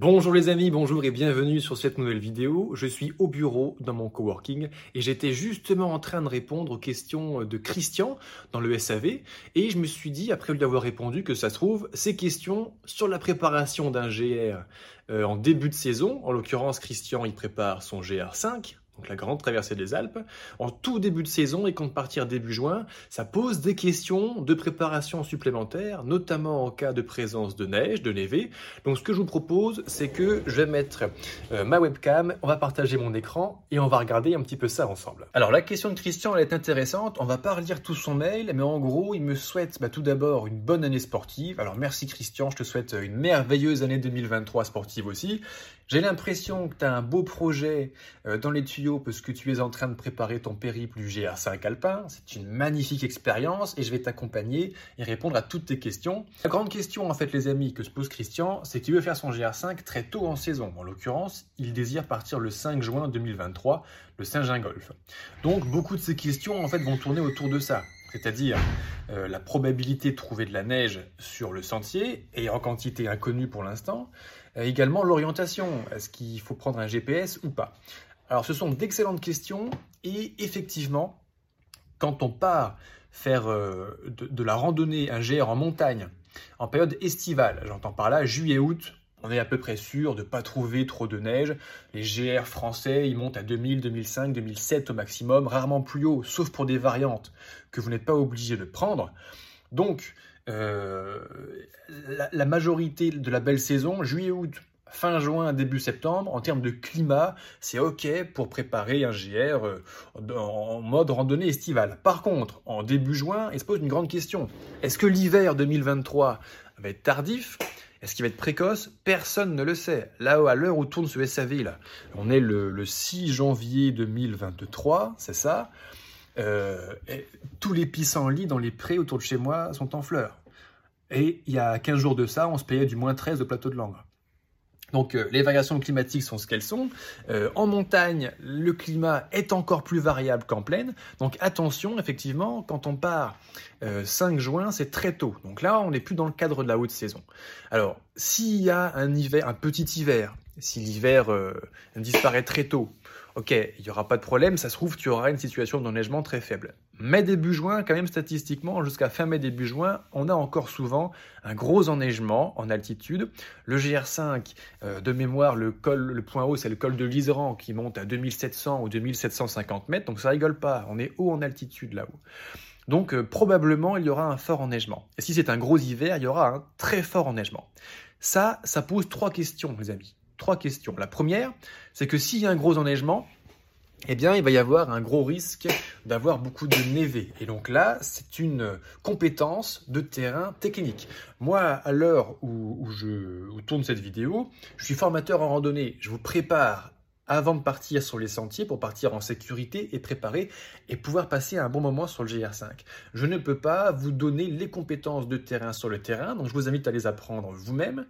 Bonjour les amis, bonjour et bienvenue sur cette nouvelle vidéo. Je suis au bureau dans mon coworking et j'étais justement en train de répondre aux questions de Christian dans le SAV et je me suis dit, après lui avoir répondu, que ça se trouve, ces questions sur la préparation d'un GR euh, en début de saison, en l'occurrence Christian il prépare son GR5, donc la grande traversée des Alpes, en tout début de saison et compte partir début juin, ça pose des questions de préparation supplémentaires, notamment en cas de présence de neige, de névé. Donc ce que je vous propose, c'est que je vais mettre euh, ma webcam, on va partager mon écran et on va regarder un petit peu ça ensemble. Alors la question de Christian, elle est intéressante, on va pas relire tout son mail, mais en gros, il me souhaite bah, tout d'abord une bonne année sportive. Alors merci Christian, je te souhaite une merveilleuse année 2023 sportive aussi. J'ai l'impression que tu as un beau projet euh, dans les tuyaux parce que tu es en train de préparer ton périple du GR5 Alpin. C'est une magnifique expérience et je vais t'accompagner et répondre à toutes tes questions. La grande question, en fait, les amis, que se pose Christian, c'est qu'il veut faire son GR5 très tôt en saison. En l'occurrence, il désire partir le 5 juin 2023, le Saint-Gingolf. Donc, beaucoup de ces questions, en fait, vont tourner autour de ça c'est-à-dire euh, la probabilité de trouver de la neige sur le sentier, et en quantité inconnue pour l'instant, également l'orientation, est-ce qu'il faut prendre un GPS ou pas? Alors ce sont d'excellentes questions, et effectivement, quand on part faire euh, de, la randonnée, un GR en montagne, en période estivale, j'entends par là juillet-août, on est à peu près sûr de ne pas trouver trop de neige. Les GR français, ils montent à 2000, 2005, 2007 au maximum, rarement plus haut, sauf pour des variantes que vous n'êtes pas obligé de prendre. Donc, euh, la, majorité de la belle saison, juillet-août, fin juin, début septembre, en termes de climat, c'est OK pour préparer un GR euh, en mode randonnée estivale. Par contre, en début juin, il se pose une grande question. Est-ce que l'hiver 2023 va être tardif? Est-ce qu'il va être précoce? Personne ne le sait. Là, à l'heure où tourne ce SAV, là, on est le, 6 janvier 2023, c'est ça? Euh, tous les pissenlits dans les prés autour de chez moi sont en fleurs. Et il y a 15 jours de ça, on se payait du moins 13 de plateau de Langres. Donc euh, les variations climatiques sont ce qu'elles sont. Euh, en montagne, le climat est encore plus variable qu'en plaine. Donc attention, effectivement, quand on part 5 euh, juin, c'est très tôt. Donc là, on n'est plus dans le cadre de la haute saison. Alors, s'il y a un petit hiver, si l'hiver disparaît très tôt, ok, il n'y aura pas de problème, ça se trouve, tu auras une situation d'enneigement très faible. Mais début juin, quand même statistiquement, jusqu'à fin mai, début juin, on a encore souvent un gros enneigement en altitude. Le GR5, euh, de mémoire, le col, le point haut, c'est le col de l'Iseran qui monte à 2700 ou 2750 mètres, donc ça rigole pas, on est haut en altitude là-haut. Donc euh, probablement, il y aura un fort enneigement. Et si c'est un gros hiver, il y aura un très fort enneigement. Ça, ça pose trois questions, les amis trois questions. La première, c'est que s'il y a un gros enneigement, eh bien, il va y avoir un gros risque d'avoir beaucoup de névé. Et donc là, c'est une compétence de terrain technique. Moi, à l'heure où, je tourne cette vidéo, je suis formateur en randonnée. Je vous prépare avant de partir sur les sentiers pour partir en sécurité et préparer et pouvoir passer un bon moment sur le GR5. Je ne peux pas vous donner les compétences de terrain sur le terrain, donc je vous invite à les apprendre vous-même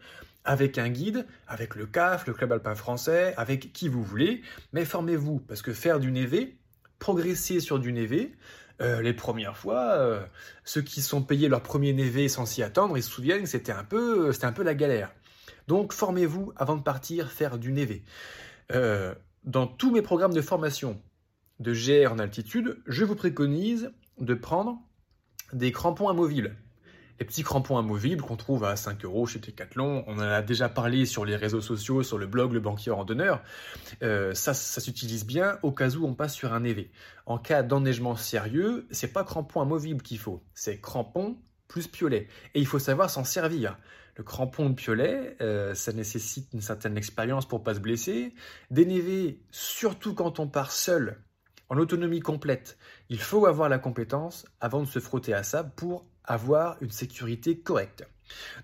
avec un guide, avec le CAF, le Club Alpin Français, avec qui vous voulez, mais formez-vous, parce que faire du névé, progresser sur du névé, euh, les premières fois, euh, ceux qui sont payés leur premier névé sans s'y attendre, ils se souviennent que c'était un peu, un peu la galère. Donc formez-vous avant de partir faire du névé. Euh, dans tous mes programmes de formation de GR en altitude, je vous préconise de prendre des crampons amovibles les petits crampons amovibles qu'on trouve à 5 euros chez Decathlon. On en a déjà parlé sur les réseaux sociaux, sur le blog Le Banquier Randonneur. Euh, ça, ça s'utilise bien au cas où on passe sur un évé. En cas d'enneigement sérieux, c'est pas crampon amovible qu'il faut, c'est crampon plus piolet. Et il faut savoir s'en servir. Le crampon de piolet, euh, ça nécessite une certaine expérience pour pas se blesser. Dénéver, surtout quand on part seul, en autonomie complète, il faut avoir la compétence avant de se frotter à ça pour avoir une sécurité correcte.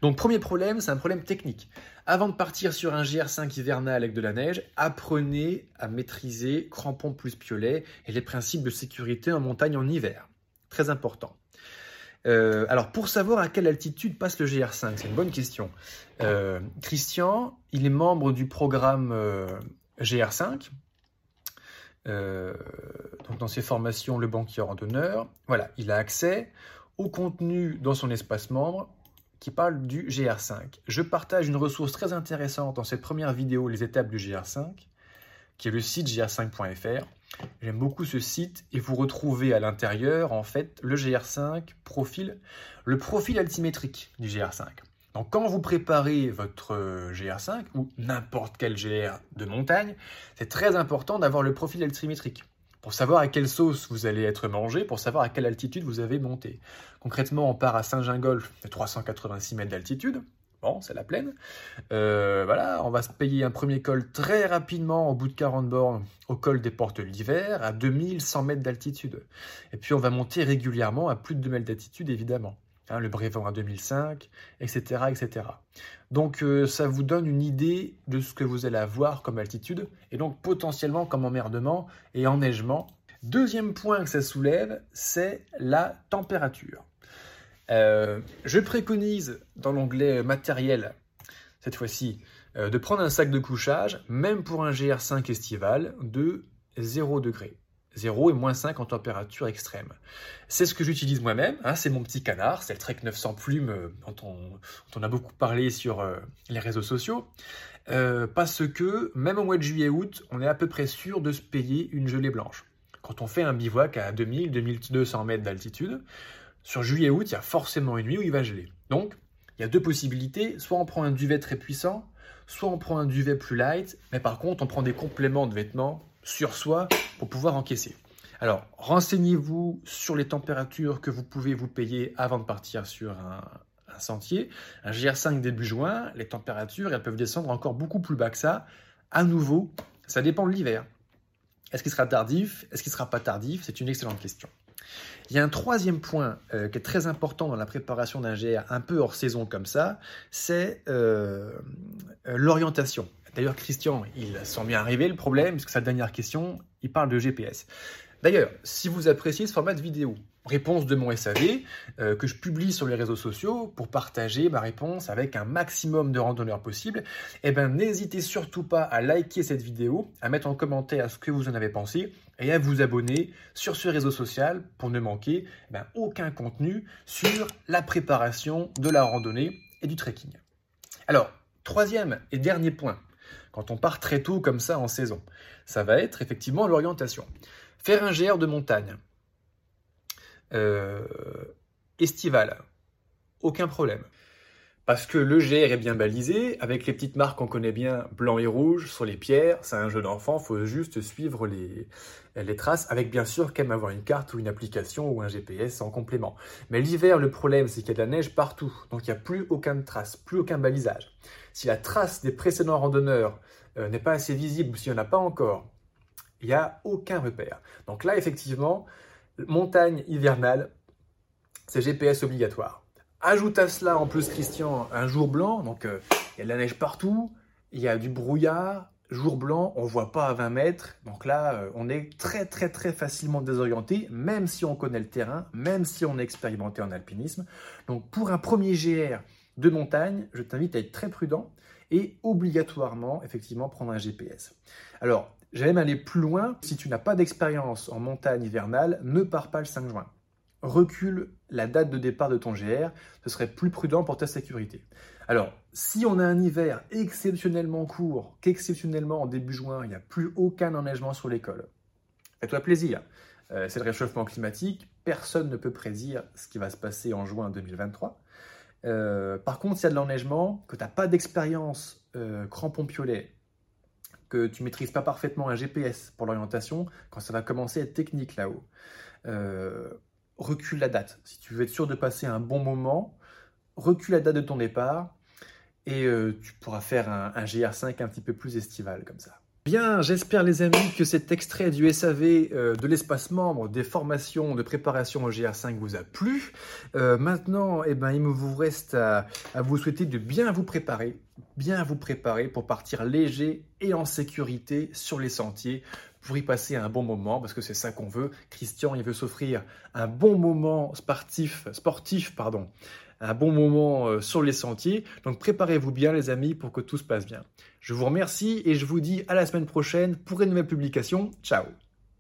Donc premier problème, c'est un problème technique. Avant de partir sur un GR5 hivernal avec de la neige, apprenez à maîtriser crampons plus piolet et les principes de sécurité en montagne en hiver. Très important. Euh, alors pour savoir à quelle altitude passe le GR5, c'est une bonne question. Euh, Christian, il est membre du programme euh, GR5. donc dans ses formations, le banquier en. Voilà, il a accès au contenu dans son espace membre qui parle du GR5. Je partage une ressource très intéressante dans cette première vidéo, les étapes du GR5, qui est le site gr5.fr. J'aime beaucoup ce site et vous retrouvez à l'intérieur, en fait, le GR5 profil, le profil altimétrique du GR5. Donc quand vous préparez votre euh, GR5 ou n'importe quel GR de montagne, c'est très important d'avoir le profil altimétrique pour savoir à quelle sauce vous allez être mangé, pour savoir à quelle altitude vous avez monté. Concrètement, on part à Saint-Gingolf de 386 mètres d'altitude. C'est la plaine. Euh, voilà, on va se payer un premier col très rapidement au bout de 40 bornes au col des portes de l'hiver à 2100 mètres d'altitude. Et puis on va monter régulièrement à plus de 2 mètres d'altitude, évidemment. Hein, le Brévent à 2005, etc. etc. Donc euh, ça vous donne une idée de ce que vous allez avoir comme altitude, et donc potentiellement comme emmerdement et enneigement. Deuxième point que ça soulève, c'est la température. Euh, je préconise dans l'onglet matériel, cette fois-ci, euh, de prendre un sac de couchage, même pour un GR5 estival, de 0 degré. 0 et moins 5 en température extrême. C'est ce que j'utilise moi-même, hein, c'est mon petit canard, c'est le Trek 900 Plume euh, dont on, a beaucoup parlé sur les réseaux sociaux, parce que même au mois de juillet-août, on est à peu près sûr de se payer une gelée blanche. Quand on fait un bivouac à 2000-2200 mètres d'altitude, sur juillet-août, il y a forcément une nuit où il va geler. Donc, il y a deux possibilités, soit on prend un duvet très puissant, soit on prend un duvet plus light, mais par contre, on prend des compléments de vêtements sur soi pour pouvoir encaisser. Alors, renseignez-vous sur les températures que vous pouvez vous payer avant de partir sur un, sentier. Un GR5 début juin, les températures, elles peuvent descendre encore beaucoup plus bas que ça. À nouveau, ça dépend de l'hiver. Est-ce qu'il sera tardif? Est-ce qu'il ne sera pas tardif? C'est une excellente question. Il y a un troisième point euh, qui est très important dans la préparation d'un GR un peu hors saison comme ça, c'est euh, euh, l'orientation. D'ailleurs, Christian, il sent bien arriver le problème, puisque sa dernière question, il parle de GPS. D'ailleurs, si vous appréciez ce format de vidéo, réponse de mon SAV, euh, que je publie sur les réseaux sociaux pour partager ma réponse avec un maximum de randonneurs possible, eh ben, n'hésitez surtout pas à liker cette vidéo, à mettre en commentaire ce que vous en avez pensé et à vous abonner sur ce réseau social pour ne manquer eh ben, aucun contenu sur la préparation de la randonnée et du trekking. Alors, troisième et dernier point, quand on part très tôt comme ça en saison. Ça va être effectivement l'orientation. Faire un GR de montagne, euh, estival, aucun problème. Parce que le GR est bien balisé, avec les petites marques qu'on connaît bien, blanc et rouge, sur les pierres. C'est un jeu d'enfant, faut juste suivre les, les traces, avec bien sûr quand même avoir une carte ou une application ou un GPS en complément. Mais l'hiver, le problème, c'est qu'il y a de la neige partout, donc il n'y a plus aucune trace, plus aucun balisage. Si la trace des précédents randonneurs euh, n'est pas assez visible ou s'il n'y en a pas encore, il n'y a aucun repère. Donc là, effectivement, montagne hivernale, c'est GPS obligatoire. Ajoute à cela en plus, Christian, un jour blanc, donc euh, il y a de la neige partout, il y a du brouillard, jour blanc, on ne voit pas à 20 mètres, donc là, euh, on est très très très facilement désorienté, même si on connaît le terrain, même si on est expérimenté en alpinisme. Donc pour un premier GR, de montagne, je t'invite à être très prudent et obligatoirement, effectivement, prendre un GPS. Alors, j'aime aller plus loin. Si tu n'as pas d'expérience en montagne hivernale, ne pars pas le 5 juin. Recule la date de départ de ton GR, ce serait plus prudent pour ta sécurité. Alors, si on a un hiver exceptionnellement court, qu'exceptionnellement en début juin, il n'y a plus aucun enneigement sur l'école, fais-toi plaisir. Euh, c'est le réchauffement climatique, personne ne peut prédire ce qui va se passer en juin 2023. Euh, par contre, s'il y a de l'enneigement, que tu n'as pas d'expérience euh, crampon piolet, que tu maîtrises pas parfaitement un GPS pour l'orientation, quand ça va commencer à être technique là-haut, euh, recule la date. Si tu veux être sûr de passer un bon moment, recule la date de ton départ et euh, tu pourras faire un, un GR5 un petit peu plus estival comme ça. Bien, j'espère les amis que cet extrait du SAV euh, de l'espace membre des formations de préparation au GR5 vous a plu. Euh, maintenant, eh ben, il me vous reste à, vous souhaiter de bien vous préparer, bien vous préparer pour partir léger et en sécurité sur les sentiers pour y passer un bon moment, parce que c'est ça qu'on veut. Christian, il veut s'offrir un bon moment sportif, sportif pardon, un bon moment euh, sur les sentiers. Donc préparez-vous bien les amis pour que tout se passe bien. Je vous remercie et je vous dis à la semaine prochaine pour une nouvelle publication. Ciao